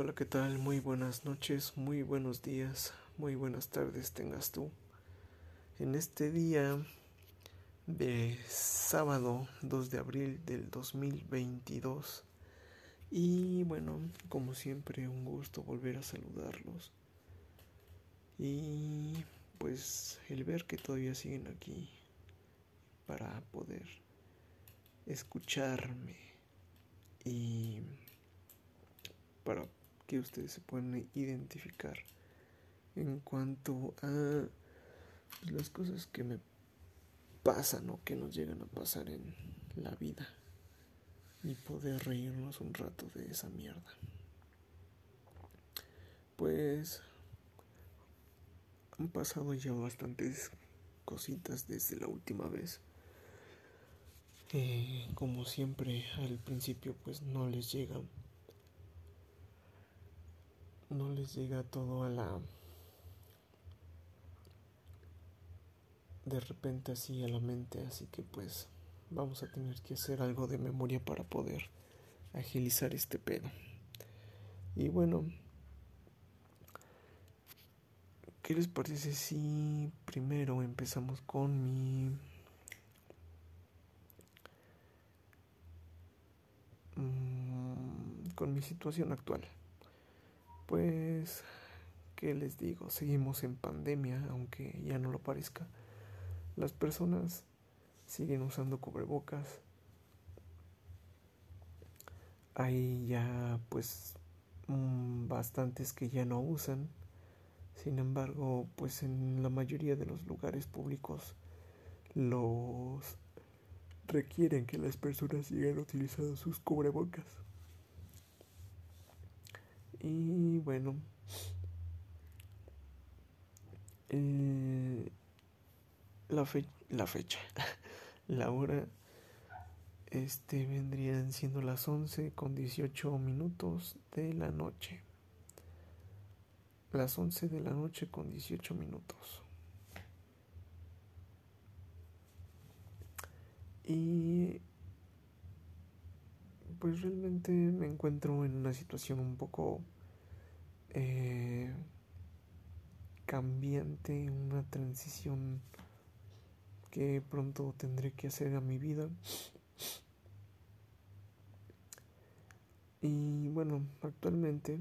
Hola, ¿qué tal? Muy buenas noches, muy buenos días, muy buenas tardes tengas tú. En este día de sábado 2 de abril del 2022. Y bueno, como siempre, un gusto volver a saludarlos. Y pues el ver que todavía siguen aquí para poder escucharme y para que ustedes se puedan identificar en cuanto a pues, las cosas que me pasan o que nos llegan a pasar en la vida y poder reírnos un rato de esa mierda. Pues han pasado ya bastantes cositas desde la última vez. Eh, como siempre al principio pues no les llega no les llega todo a la de repente así a la mente, así que pues vamos a tener que hacer algo de memoria para poder agilizar este pedo. Y bueno, ¿qué les parece si primero empezamos con mi mm, con mi situación actual? Pues, ¿qué les digo? Seguimos en pandemia, aunque ya no lo parezca. Las personas siguen usando cubrebocas. Hay ya pues mm, bastantes que ya no usan. Sin embargo, pues en la mayoría de los lugares públicos los requieren que las personas sigan utilizando sus cubrebocas. Y bueno, eh, la, la fecha, la hora, este vendrían siendo las 11 con 18 minutos de la noche. Las 11 de la noche con 18 minutos. Y pues realmente me encuentro en una situación un poco eh, cambiante, una transición que pronto tendré que hacer a mi vida. Y bueno, actualmente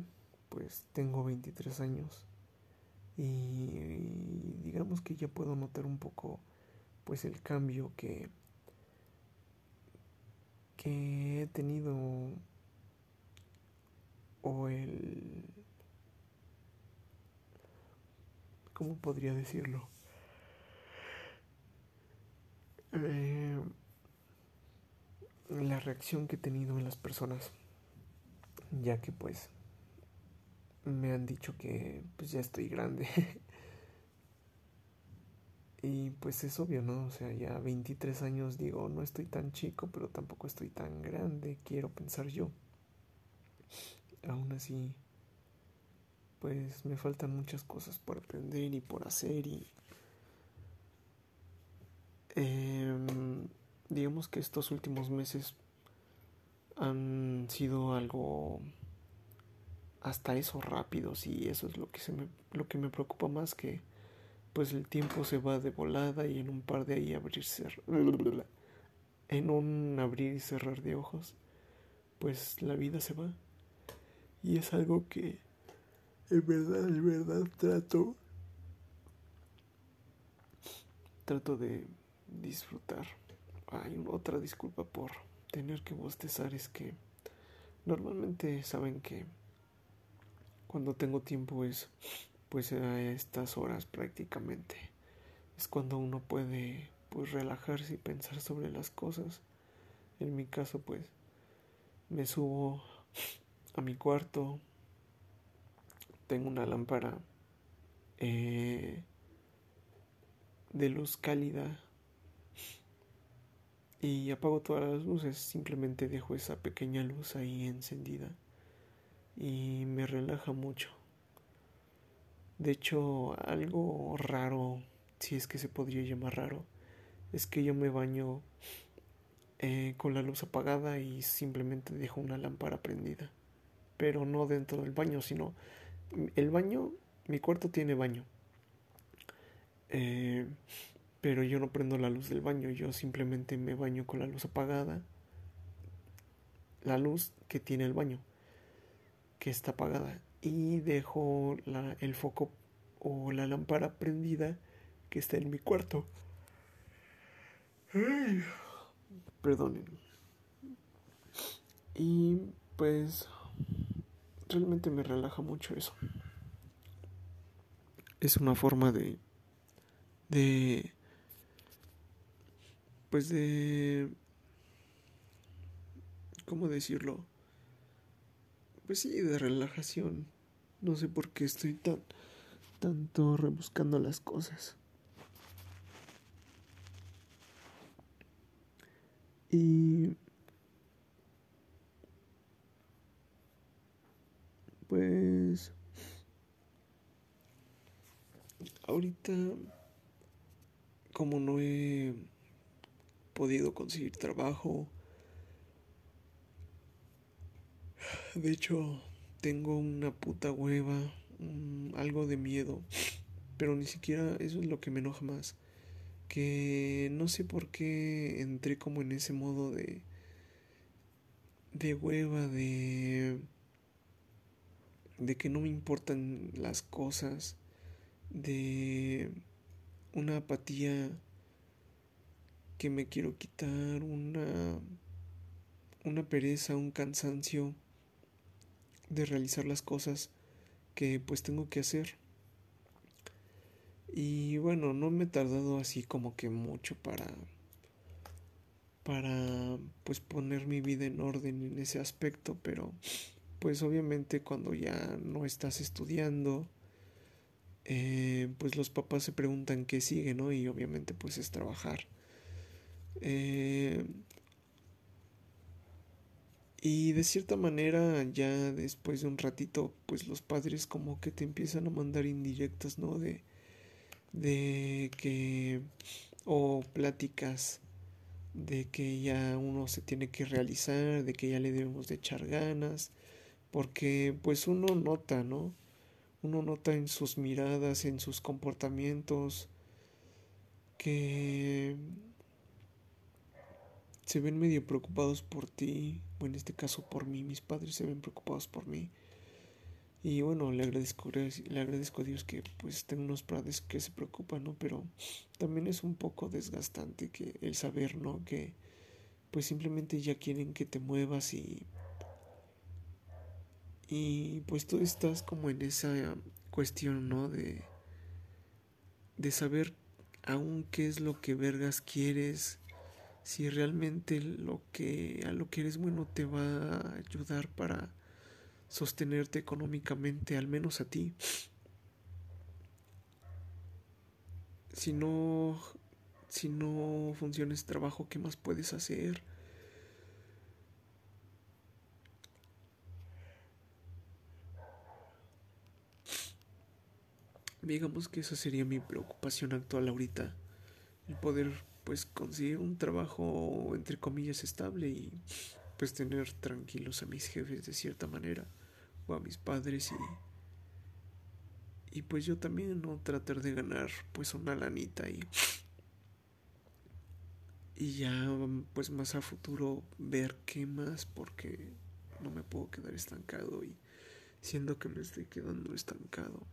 pues tengo 23 años y digamos que ya puedo notar un poco pues el cambio que que he tenido o el ¿cómo podría decirlo? Eh, la reacción que he tenido en las personas, ya que pues me han dicho que pues ya estoy grande. y pues es obvio, ¿no? O sea, ya 23 años digo, no estoy tan chico, pero tampoco estoy tan grande, quiero pensar yo. Aún así, pues me faltan muchas cosas por aprender y por hacer y Em, digamos que estos últimos meses han sido algo hasta eso rápidos y eso es lo que se me, lo que me preocupa más que pues el tiempo se va de volada y en un par de ahí abrir en un abrir y cerrar de ojos pues la vida se va y es algo que en verdad en verdad trato trato de disfrutar. Hay otra disculpa por tener que bostezar es que normalmente saben que cuando tengo tiempo es pues a estas horas prácticamente. Es cuando uno puede pues relajarse y pensar sobre las cosas. En mi caso pues me subo a mi cuarto, tengo una lámpara eh, de luz cálida. Y apago todas las luces, simplemente dejo esa pequeña luz ahí encendida. Y me relaja mucho. De hecho, algo raro, si es que se podría llamar raro, es que yo me baño eh, con la luz apagada y simplemente dejo una lámpara prendida. pero no dentro del baño, sino el baño, mi cuarto tiene baño. Eh, pero yo no prendo la luz del baño, yo simplemente me baño con la luz apagada, la luz que tiene el baño, que está apagada, y dejo el foco o la lámpara prendida que está en mi cuarto. Perdonen. Y pues realmente me relaja mucho eso. Es una forma de de pues de ¿cómo decirlo? Pues sí, de relajación. No sé por qué estoy tan tanto rebuscando las cosas. Y pues ahorita como no he podido conseguir trabajo de hecho tengo una puta hueva algo de miedo pero ni siquiera eso es lo que me enoja más que no sé por qué entré como en ese modo de de hueva de de que no me importan las cosas de una apatía que me quiero quitar una una pereza un cansancio de realizar las cosas que pues tengo que hacer y bueno, no me he tardado así como que mucho para para pues poner mi vida en orden en ese aspecto, pero pues obviamente cuando ya no estás estudiando, eh, pues los papás se preguntan qué sigue, ¿no? Y obviamente pues es trabajar. Eh, y de cierta manera ya después de un ratito pues los padres como que te empiezan a mandar indirectas, ¿no? De de que o pláticas de que ya uno se tiene que realizar, de que ya le debemos de echar ganas, porque pues uno nota, ¿no? Uno nota en sus miradas, en sus comportamientos, que se ven medio preocupados por ti, o en este caso por mí, mis padres se ven preocupados por mí. Y bueno, le agradezco, le agradezco a Dios que pues tengo unos padres que se preocupan, ¿no? Pero también es un poco desgastante que el saber, ¿no? Que pues simplemente ya quieren que te muevas y y pues tú estás como en esa cuestión, ¿no? De de saber aún qué es lo que vergas quieres, si realmente lo que a lo que eres bueno te va a ayudar para sostenerte económicamente, al menos a ti. Si no, si no funciona trabajo, ¿qué más puedes hacer? Digamos que esa sería mi preocupación actual ahorita, el poder pues conseguir un trabajo entre comillas estable y pues tener tranquilos a mis jefes de cierta manera o a mis padres y y pues yo también no tratar de ganar pues una lanita y y ya pues más a futuro ver qué más porque no me puedo quedar estancado y siendo que me estoy quedando estancado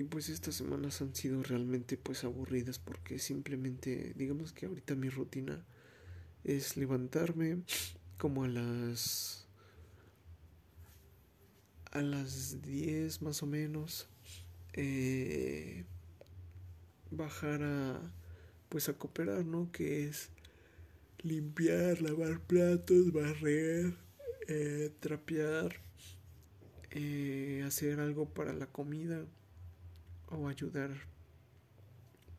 Y pues estas semanas han sido realmente pues aburridas porque simplemente digamos que ahorita mi rutina es levantarme como a las a las 10 más o menos eh, bajar a pues a cooperar no que es limpiar lavar platos barrer eh, trapear eh, hacer algo para la comida o ayudar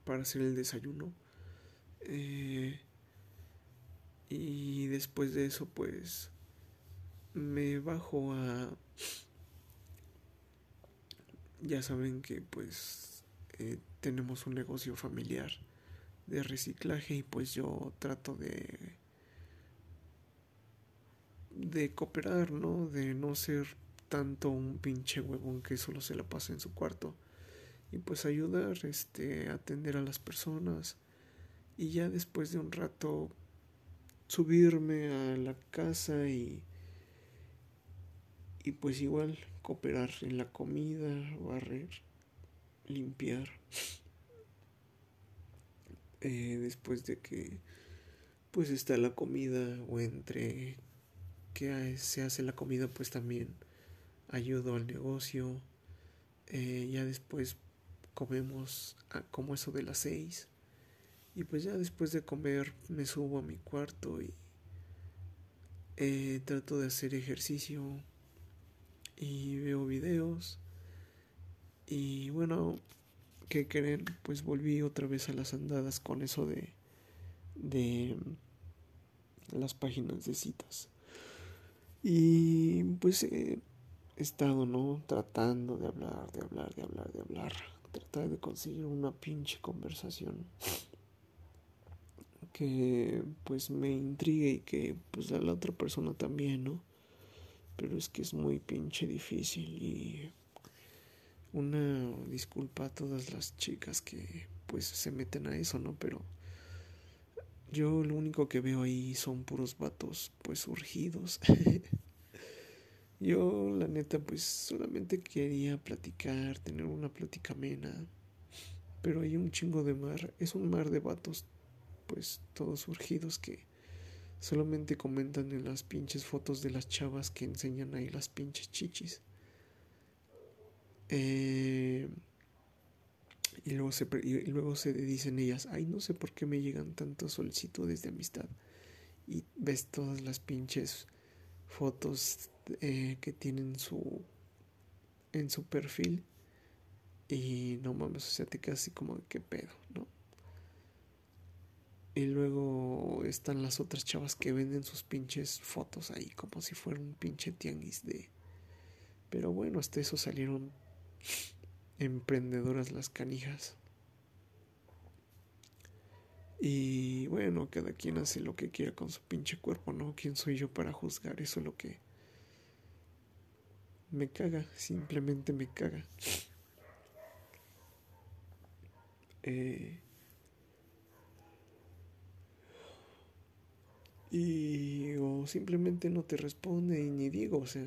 para hacer el desayuno. Eh, y después de eso pues me bajo a... Ya saben que pues eh, tenemos un negocio familiar de reciclaje y pues yo trato de de cooperar, ¿no? De no ser tanto un pinche huevón que solo se la pasa en su cuarto y pues ayudar, este, atender a las personas y ya después de un rato subirme a la casa y y pues igual cooperar en la comida, barrer, limpiar. Eh, después de que pues está la comida o entre que se hace la comida pues también ayudo al negocio eh, ya después comemos como eso de las seis. Y pues ya después de comer me subo a mi cuarto y eh, trato de hacer ejercicio. Y veo videos. Y bueno que creen pues volví otra vez a las andadas con eso de de las páginas de citas. Y pues he estado no tratando de hablar de hablar de hablar de hablar tratar de conseguir una pinche conversación que pues me intrigue y que pues la otra persona también no pero es que es muy pinche difícil y una disculpa a todas las chicas que pues se meten a eso, ¿no? Pero yo lo único que veo ahí son puros vatos pues urgidos. yo la neta pues solamente quería platicar, tener una plática amena. Pero hay un chingo de mar, es un mar de vatos pues todos urgidos que Solamente comentan en las pinches fotos de las chavas que enseñan ahí las pinches chichis. Eh, y, luego se, y luego se dicen ellas, ay, no sé por qué me llegan tantas solicitudes de amistad. Y ves todas las pinches fotos eh, que tienen su en su perfil y no mames, o sea, te quedas así como de qué pedo, ¿no? Y luego están las otras chavas que venden sus pinches fotos ahí como si fuera un pinche tianguis de... Pero bueno, hasta eso salieron emprendedoras las canijas. Y bueno, cada quien hace lo que quiera con su pinche cuerpo, ¿no? ¿Quién soy yo para juzgar? Eso es lo que me caga, simplemente me caga. Eh, Y o simplemente no te responde y ni digo, o sea,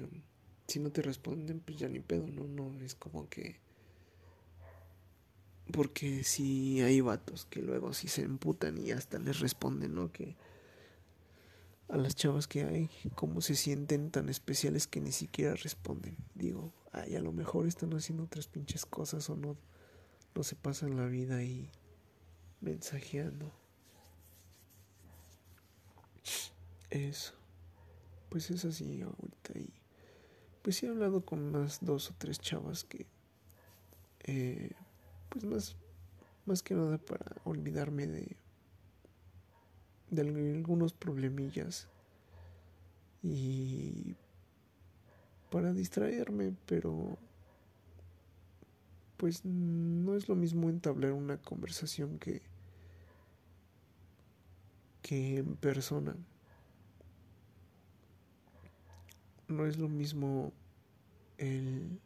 si no te responden, pues ya ni pedo, no, no, es como que... Porque si hay vatos que luego si se emputan y hasta les responden, ¿no? Que a las chavas que hay, cómo se sienten tan especiales que ni siquiera responden. Digo, ay, a lo mejor están haciendo otras pinches cosas o no, no se pasan la vida ahí mensajeando. es pues es así ahorita y pues sí he hablado con unas dos o tres chavas que eh, pues más más que nada para olvidarme de de algunos problemillas y para distraerme pero pues no es lo mismo entablar una conversación que que en persona. No es lo mismo el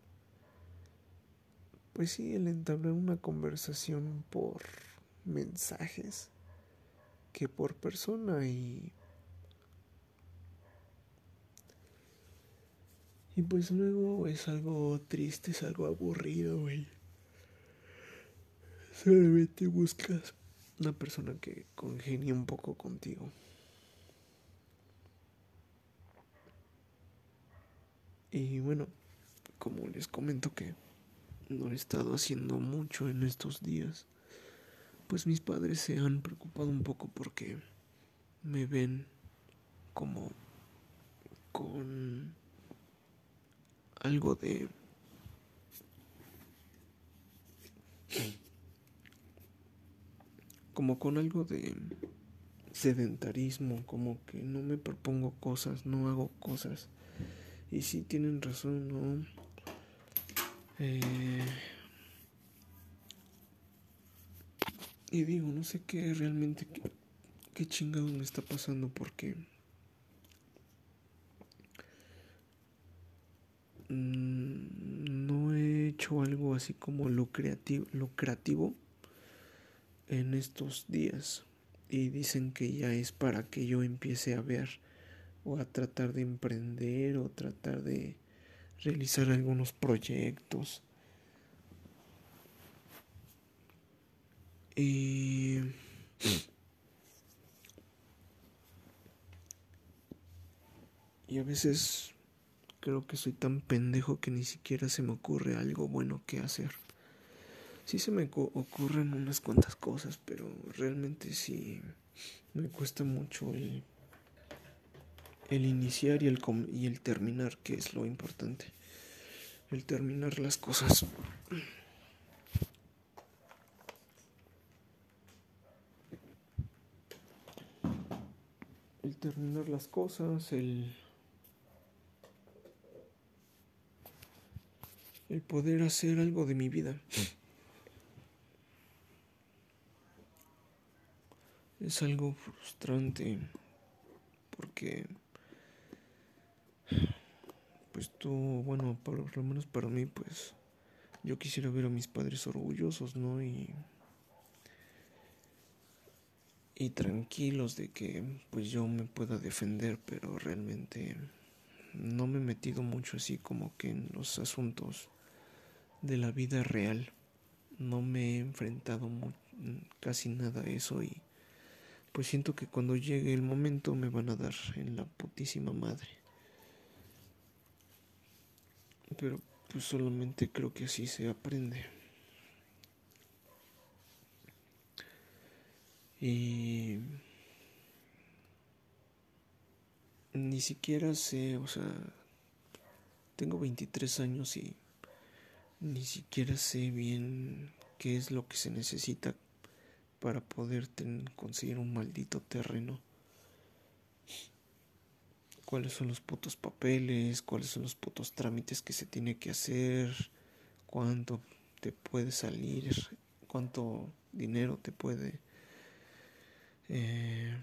pues sí el entablar una conversación por mensajes que por persona y y pues luego es algo triste es algo aburrido güey. Solamente buscas una persona que congenie un poco contigo. Y bueno, como les comento que no he estado haciendo mucho en estos días, pues mis padres se han preocupado un poco porque me ven como con algo de como con algo de sedentarismo, como que no me propongo cosas, no hago cosas y sí tienen razón, ¿no? Eh, Y digo, no sé qué realmente, qué, qué chingado me está pasando porque... No he hecho algo así como lucrativo, lucrativo en estos días. Y dicen que ya es para que yo empiece a ver o a tratar de emprender o tratar de realizar algunos proyectos. Y y a veces creo que soy tan pendejo que ni siquiera se me ocurre algo bueno que hacer. Sí se me ocurren unas cuantas cosas, pero realmente sí me cuesta mucho el, el iniciar y el, y el terminar, que es lo importante. El terminar las cosas. El terminar las cosas, el el poder hacer algo de mi vida. es algo frustrante porque pues tú, bueno, por lo menos para mí, pues yo quisiera ver a mis padres orgullosos, ¿no? Y y tranquilos de que pues yo me pueda defender, pero realmente no me he metido mucho así como que en los asuntos de la vida real. No me he enfrentado casi nada a eso y pues siento que cuando llegue el momento me van a dar en la putísima madre. Pero pues solamente creo que así se aprende. Y ni siquiera sé, o sea, tengo 23 años y ni siquiera sé bien qué es lo que se necesita para poder conseguir un maldito terreno. Cuáles son los putos papeles, cuáles son los putos trámites que se tiene que hacer, cuánto te puede salir, cuánto dinero te puede eh,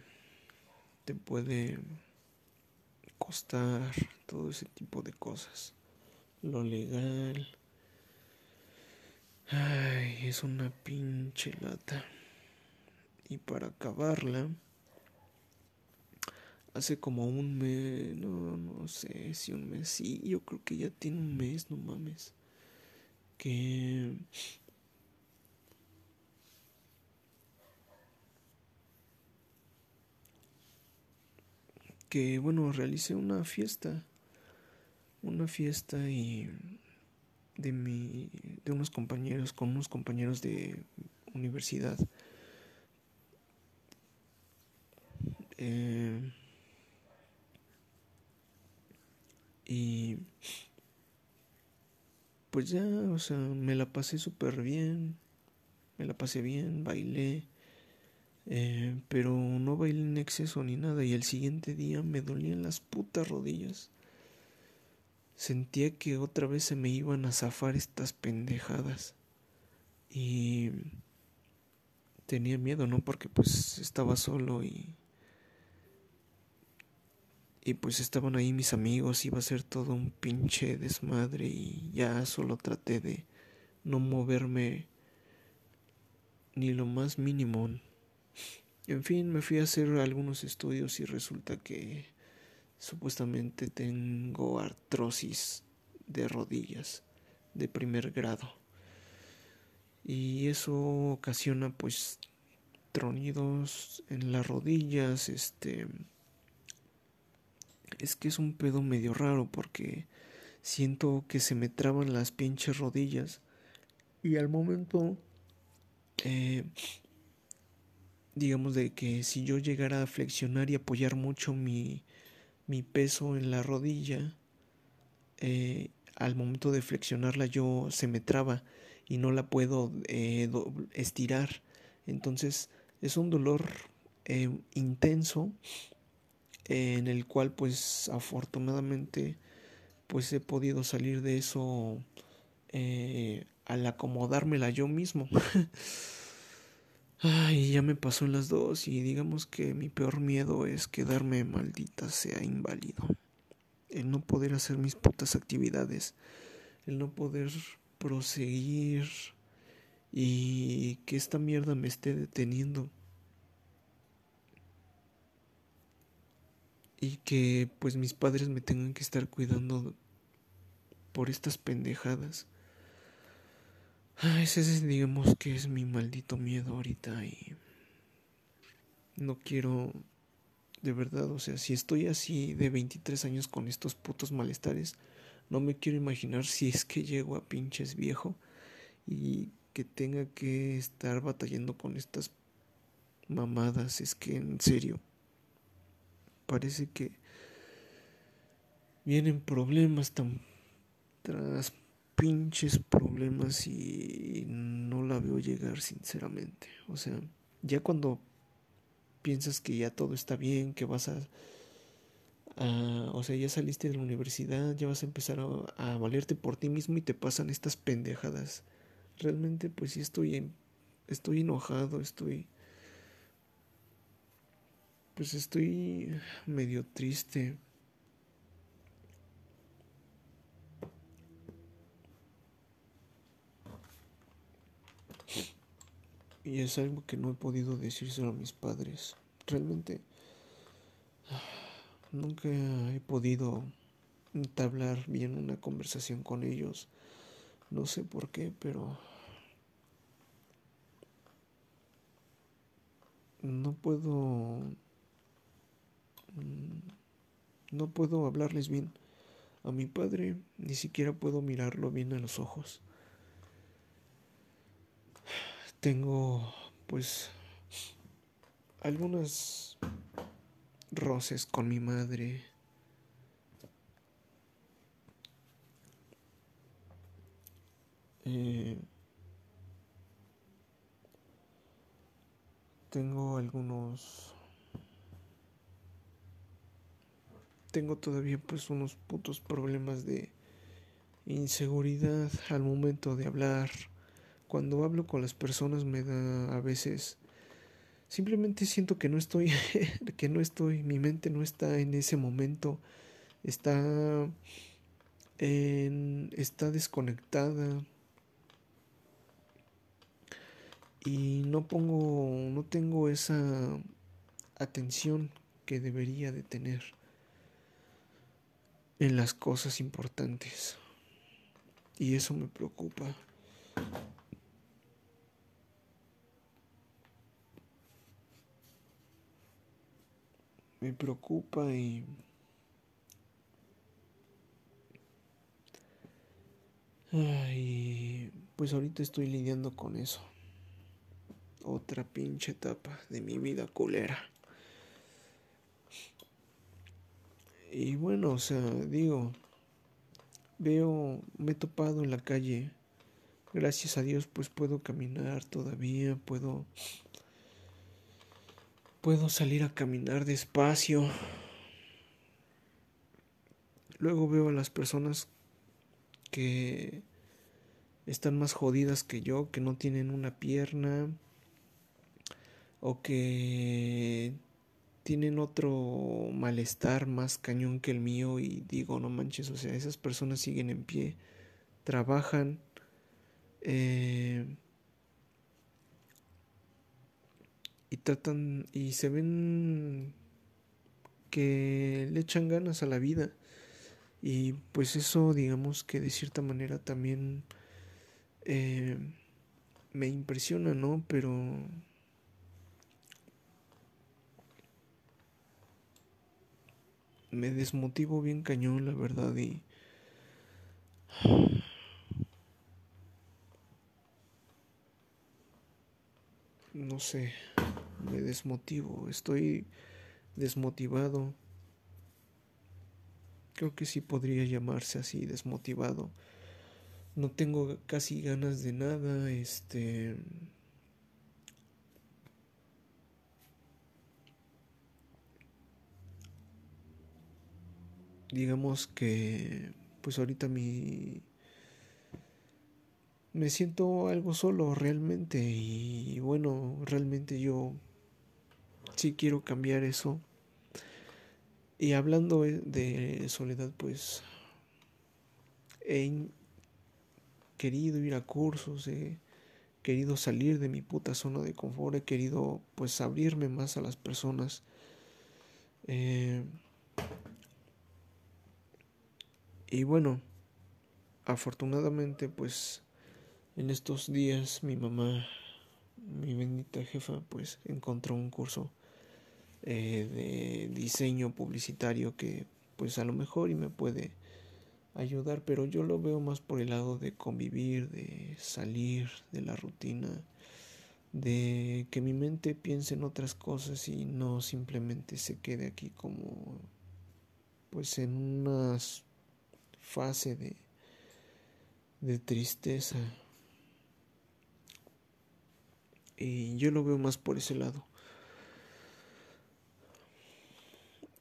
te puede costar todo ese tipo de cosas. Lo legal. Ay, es una pinche lata. Y para acabarla, hace como un mes, no, no sé si un mes, sí, yo creo que ya tiene un mes, no mames, que... que bueno, realicé una fiesta, una fiesta y de mi, de unos compañeros, con unos compañeros de universidad. Eh, y pues ya, o sea, me la pasé súper bien, me la pasé bien, bailé, eh, pero no bailé en exceso ni nada y el siguiente día me dolían las putas rodillas. Sentía que otra vez se me iban a zafar estas pendejadas y tenía miedo, ¿no? Porque pues estaba solo y y pues estaban ahí mis amigos, iba a ser todo un pinche desmadre y ya solo traté de no moverme ni lo más mínimo. En fin, me fui a hacer algunos estudios y resulta que supuestamente tengo artrosis de rodillas de primer grado. Y eso ocasiona pues tronidos en las rodillas, este es que es un pedo medio raro porque siento que se me traban las pinches rodillas. Y al momento eh, digamos de que si yo llegara a flexionar y apoyar mucho mi, mi peso en la rodilla eh, al momento de flexionarla yo se me traba y no la puedo eh, estirar. Entonces es un dolor intenso en el cual pues afortunadamente pues he podido salir de eso eh, al acomodármela yo mismo. Ay, ya me pasó en las dos y digamos que mi peor miedo es quedarme maldita sea inválido. El no poder hacer mis putas actividades, el no poder proseguir y que esta mierda me esté deteniendo. Y que pues mis padres me tengan que estar cuidando por estas pendejadas. Ese es, digamos que es mi maldito miedo ahorita y no quiero, de verdad, o sea, si estoy así de 23 años con estos putos malestares, no me quiero imaginar si es que llego a pinches viejo y que tenga que estar batallando con estas mamadas, es que en serio, parece que vienen problemas tan tras pinches problemas y no la veo llegar sinceramente. O sea, ya cuando piensas que ya todo está bien, que vas a, o sea, ya saliste de la universidad, ya vas a empezar a, a, valerte por ti mismo y te pasan estas pendejadas. Realmente pues sí estoy estoy enojado, estoy pues estoy medio triste Y es algo que no he podido decírselo a mis padres. Realmente nunca he podido entablar bien una conversación con ellos. No sé por qué, pero no puedo no puedo hablarles bien a mi padre, ni siquiera puedo mirarlo bien a los ojos tengo pues algunos roces con mi madre. Eh, tengo algunos tengo todavía pues unos putos problemas de inseguridad al momento de hablar. Cuando hablo con las personas me da a veces simplemente siento que no estoy que no estoy mi mente no está en ese momento está en, está desconectada. Y no pongo no tengo esa atención que debería de tener en las cosas importantes y eso me preocupa me preocupa y Ay, pues ahorita estoy lidiando con eso. Otra pinche etapa de mi vida culera. Y bueno, o sea, digo, veo, me he topado en la calle. Gracias a Dios, pues puedo caminar todavía, puedo Puedo salir a caminar despacio. Luego veo a las personas que están más jodidas que yo, que no tienen una pierna o que tienen otro malestar más cañón que el mío y digo, no manches, o sea, esas personas siguen en pie, trabajan, eh, y tratan y se ven que le echan ganas a la vida. Y pues eso digamos que de cierta manera también eh, me impresiona no pero me desmotivo bien cañón la verdad y no sé me desmotivo, estoy desmotivado. Creo que sí podría llamarse así, desmotivado. No tengo casi ganas de nada, este... Digamos que, pues ahorita mi... me siento algo solo realmente y bueno, realmente yo sí quiero cambiar eso. Y hablando de soledad, pues he querido ir a cursos, he querido salir de mi puta zona de confort, he querido pues abrirme más a las personas. Eh, y bueno, afortunadamente pues en estos días mi mamá, mi bendita jefa, pues encontró un curso eh, de diseño publicitario que pues a lo mejor y me puede ayudar, pero yo lo veo más por el lado de convivir, de salir de la rutina, de que mi mente piense en otras cosas y no simplemente se quede aquí como pues en una fase de, de tristeza. Y yo lo veo más por ese lado.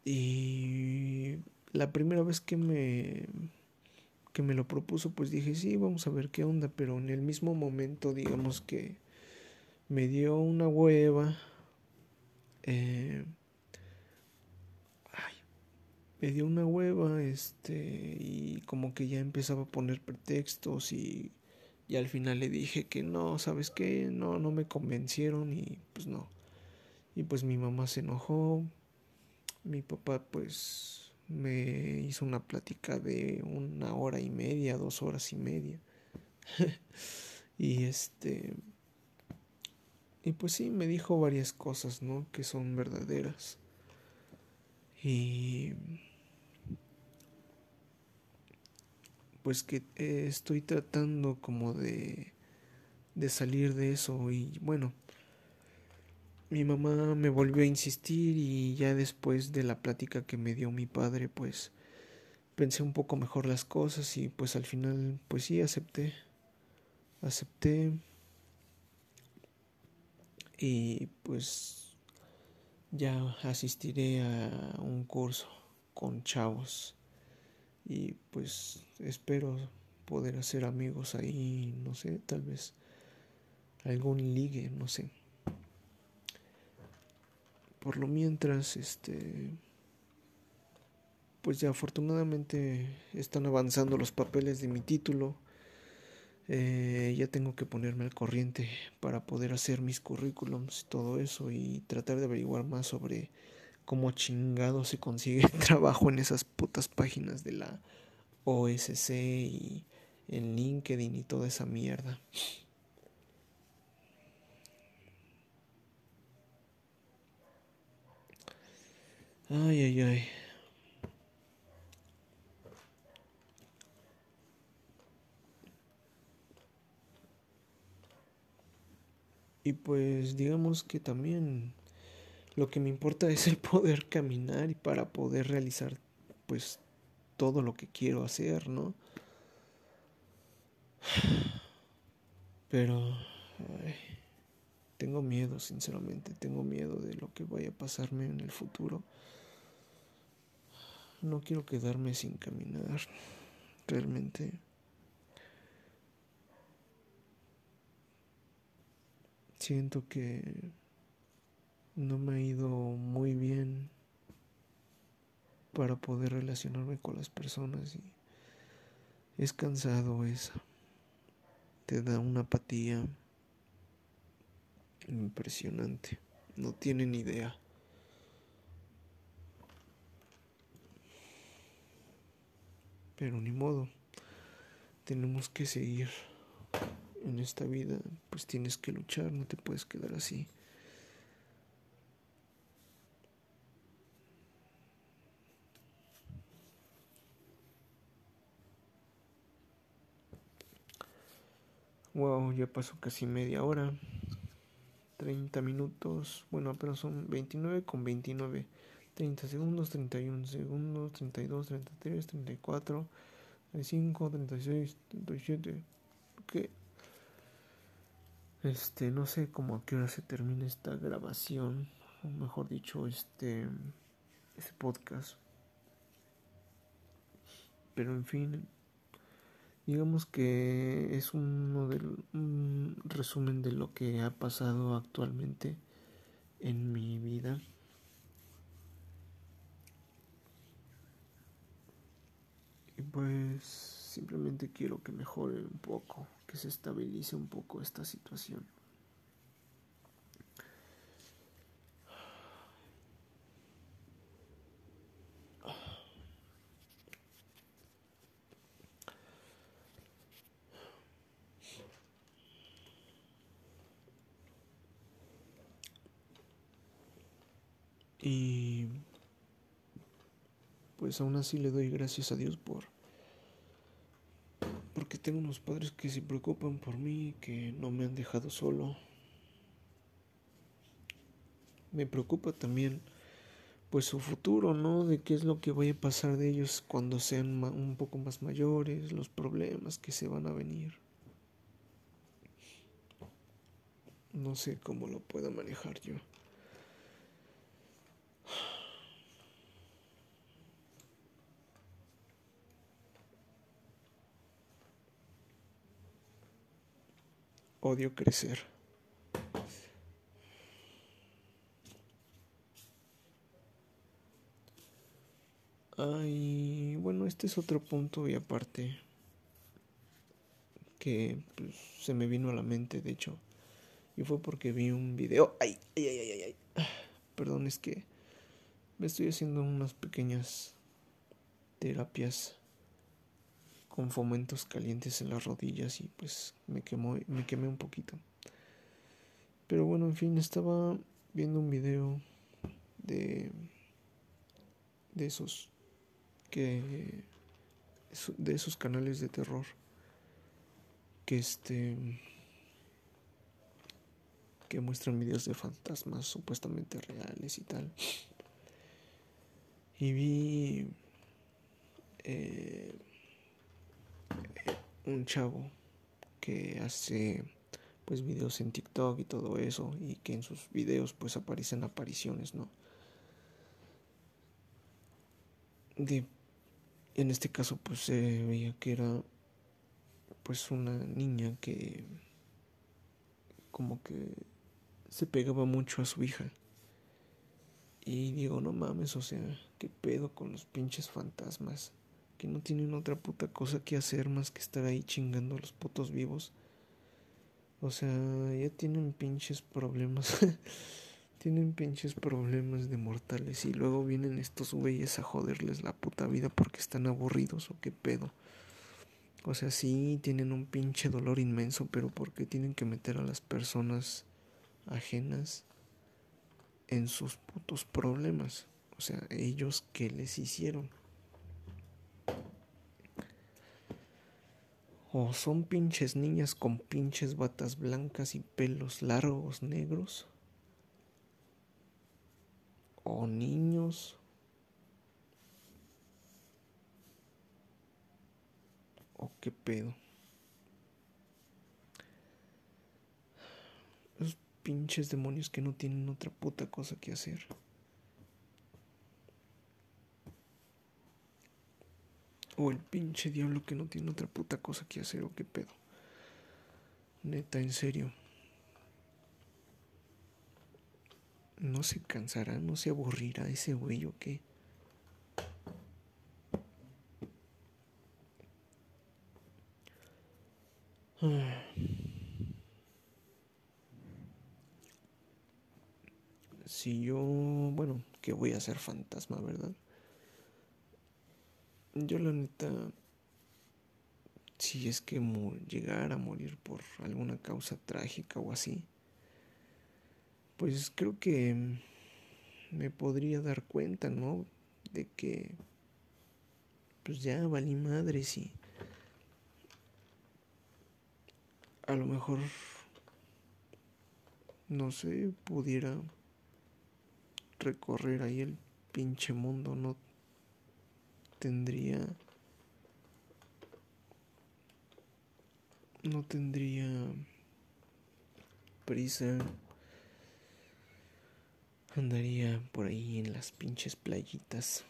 Y la primera vez que me que me lo propuso, pues dije, sí, vamos a ver qué onda, pero en el mismo momento, digamos que me dio una hueva. Eh, me dio una hueva, este, y como que ya empezaba a poner pretextos y, y al final le dije que no, ¿sabes qué? No, no me convencieron y pues no. Y pues mi mamá se enojó, mi papá pues me hizo una plática de una hora y media, dos horas y media. y este... Y pues sí, me dijo varias cosas, ¿no? Que son verdaderas. Y... Pues que estoy tratando como de... de salir de eso y bueno mi mamá me volvió a insistir y ya después de la plática que me dio mi padre, pues pensé un poco mejor las cosas y pues al final, pues sí, acepté. Acepté y pues ya asistiré a un curso con chavos y pues espero poder hacer amigos ahí, no sé, tal vez algún ligue, no sé por lo mientras, este, pues ya afortunadamente están avanzando los papeles de mi título. Eh, ya tengo que ponerme al corriente para poder hacer mis currículums y todo eso y tratar de averiguar más sobre cómo chingado se consigue trabajo en esas putas páginas de la OSC y en LinkedIn y toda esa mierda. Ay, ay, ay. Y pues digamos que también lo que me importa es el poder caminar y para poder realizar pues todo lo que quiero hacer, ¿no? Pero tengo miedo, sinceramente, tengo miedo de lo que vaya a pasarme en el futuro. No quiero quedarme sin caminar. Realmente. Siento que no me ha ido muy bien para poder relacionarme con las personas y es cansado eso. Te da una apatía impresionante. No tienen idea. Pero ni modo. Tenemos que seguir en esta vida. Pues tienes que luchar, no te puedes quedar así. Wow, ya pasó casi media hora. 30 minutos. Bueno, apenas son 29 con 29. 30 segundos, 31 segundos, 32, 33, 34, 35, 36, 37. ¿Qué? Este, no sé cómo a qué hora se termina esta grabación, o mejor dicho, este, este podcast. Pero en fin, Digamos que es uno del, un resumen de lo que ha pasado actualmente en mi vida. Y pues simplemente quiero que mejore un poco, que se estabilice un poco esta situación. Pues aún así le doy gracias a Dios por porque tengo unos padres que se preocupan por mí, que no me han dejado solo. Me preocupa también pues su futuro, ¿no? De qué es lo que vaya a pasar de ellos cuando sean un poco más mayores, los problemas que se van a venir. No sé cómo lo pueda manejar yo. Odio crecer. Ay, bueno, este es otro punto y aparte que pues, se me vino a la mente, de hecho, y fue porque vi un video. Ay, ay, ay, ay, ay. Perdón, es que me estoy haciendo unas pequeñas terapias con fomentos calientes en las rodillas y pues me quemó, me quemé un poquito. Pero bueno, en fin, estaba viendo un video de de esos que de esos canales de terror que este que muestran videos de fantasmas supuestamente reales y tal y vi eh, un chavo que hace pues videos en TikTok y todo eso y que en sus videos pues aparecen apariciones, ¿no? De, en este caso pues se veía que era pues una niña que como que se pegaba mucho a su hija. Y digo, no mames, o sea, qué pedo con los pinches fantasmas que no tienen otra puta cosa que hacer más que estar ahí chingando a los putos vivos. O sea, ya tienen pinches problemas. tienen pinches problemas de mortales y luego vienen estos güeyes a joderles la puta vida porque están aburridos o qué pedo. O sea, sí tienen un pinche dolor inmenso, pero ¿por qué tienen que meter a las personas ajenas en sus putos problemas? O sea, ellos qué les hicieron. O son pinches niñas con pinches batas blancas y pelos largos negros. O niños. O qué pedo. Los pinches demonios que no tienen otra puta cosa que hacer. O el pinche diablo que no tiene otra puta cosa que hacer o qué pedo. Neta, en serio. No se cansará, no se aburrirá ese güey o qué. Si yo, bueno, que voy a ser fantasma, ¿verdad? Yo la neta, si es que llegara a morir por alguna causa trágica o así, pues creo que me podría dar cuenta, ¿no? De que pues ya valí madres y a lo mejor no sé, pudiera recorrer ahí el pinche mundo, no tendría no tendría prisa andaría por ahí en las pinches playitas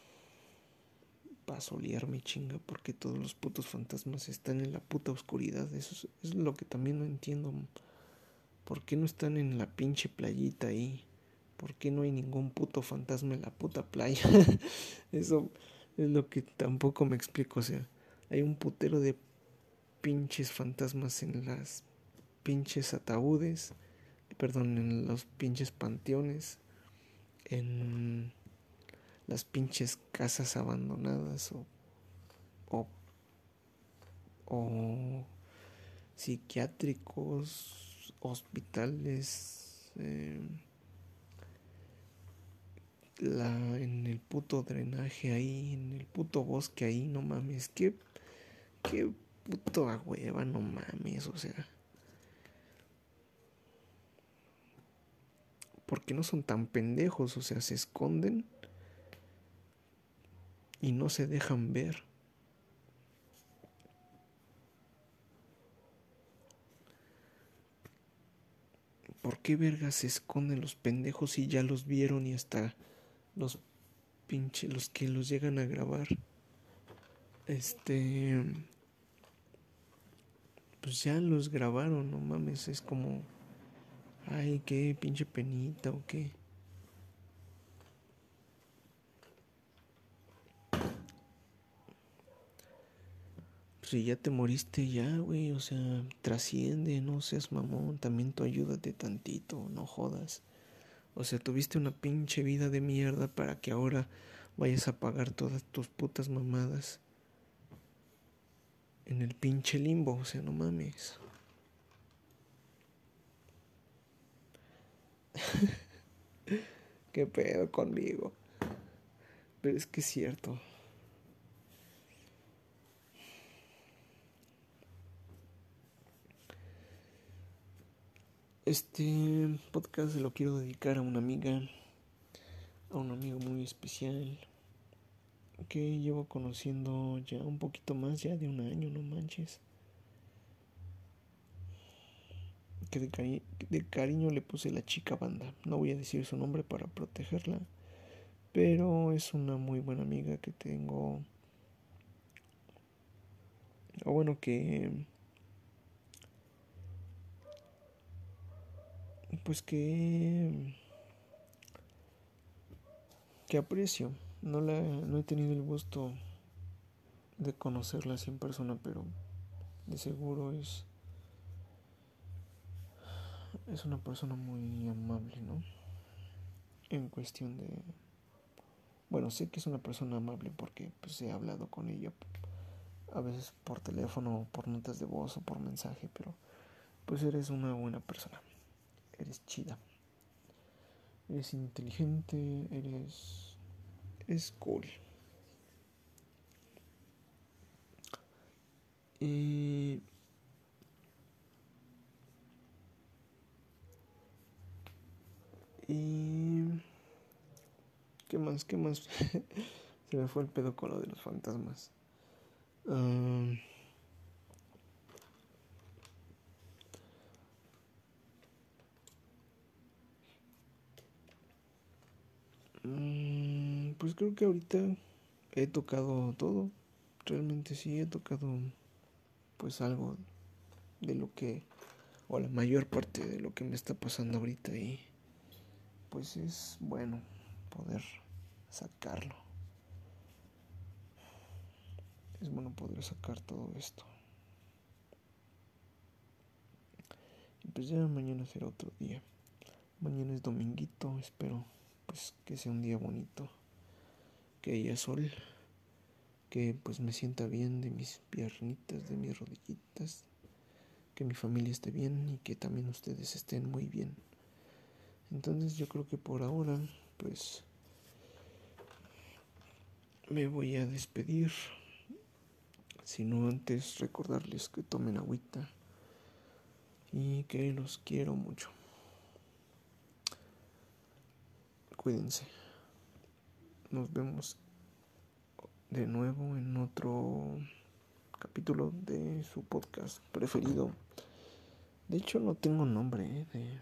para solearme chinga porque todos los putos fantasmas están en la puta oscuridad. Eso es, lo que también no entiendo. ¿Por qué no están en la pinche playita ahí? ¿Por qué no hay ningún puto fantasma en la puta playa? Eso es lo que tampoco me explico. O sea, hay un putero de pinches fantasmas en las pinches ataúdes. Perdón, en los pinches panteones. En las pinches casas abandonadas o, o, o psiquiátricos, hospitales, eh, la, en el puto drenaje ahí, en el puto bosque ahí, no mames, qué, qué puto agüeva, no mames, o sea. Porque no son tan pendejos, o sea, se esconden y no se dejan ver. ¿Por qué vergas se esconden los pendejos y ya los vieron y hasta los pinches, los que los llegan a grabar? Este. Pues ya los grabaron, no mames, es como. Ay, qué pinche penita o qué. si ya te moriste ya, güey, o sea, trasciende, no seas mamón, también tú ayúdate tantito, no jodas. O sea, tuviste una pinche vida de mierda para que ahora vayas a pagar todas tus putas mamadas en el pinche limbo, o sea, no mames. ¿Qué pedo conmigo? Pero es que es cierto. Este podcast se lo quiero dedicar a una amiga, a un amigo muy especial que llevo conociendo ya un poquito más, ya de un año, no manches. Que de, cariño le puse la chica banda. No voy a decir su nombre para protegerla, pero es una muy buena amiga que tengo. O bueno, que pues que que aprecio. No la no he tenido el gusto de conocerla así en persona, pero de seguro es es una persona muy amable, ¿no? En cuestión de bueno, sé que es una persona amable porque pues he hablado con ella a veces por teléfono, por notas de voz o por mensaje, pero pues eres una buena persona eres chida. Eres inteligente, eres... Es cool. Y... Y... ¿Qué más? ¿Qué más? Se me fue el pedo con lo de los fantasmas. Uh... pues creo que ahorita he tocado todo. Realmente sí he tocado pues algo de lo que o la mayor parte de lo que me está pasando ahorita y pues es bueno poder sacarlo. Es bueno poder sacar todo esto. Y pues ya mañana será otro día. Mañana es dominguito, espero pues que sea un día bonito, que haya sol, que pues me sienta bien de mis piernitas, de mis rodillitas, que mi familia esté bien y que también ustedes estén muy bien. Entonces yo creo que por ahora pues me voy a despedir. Sino antes recordarles que tomen agüita y que los quiero mucho. Cuídense. Nos vemos de nuevo en otro capítulo de su podcast preferido. De hecho no tengo nombre, ¿eh? de...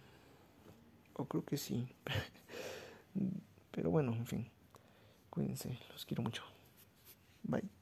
o creo que sí. Pero bueno, en fin. Cuídense, los quiero mucho. Bye.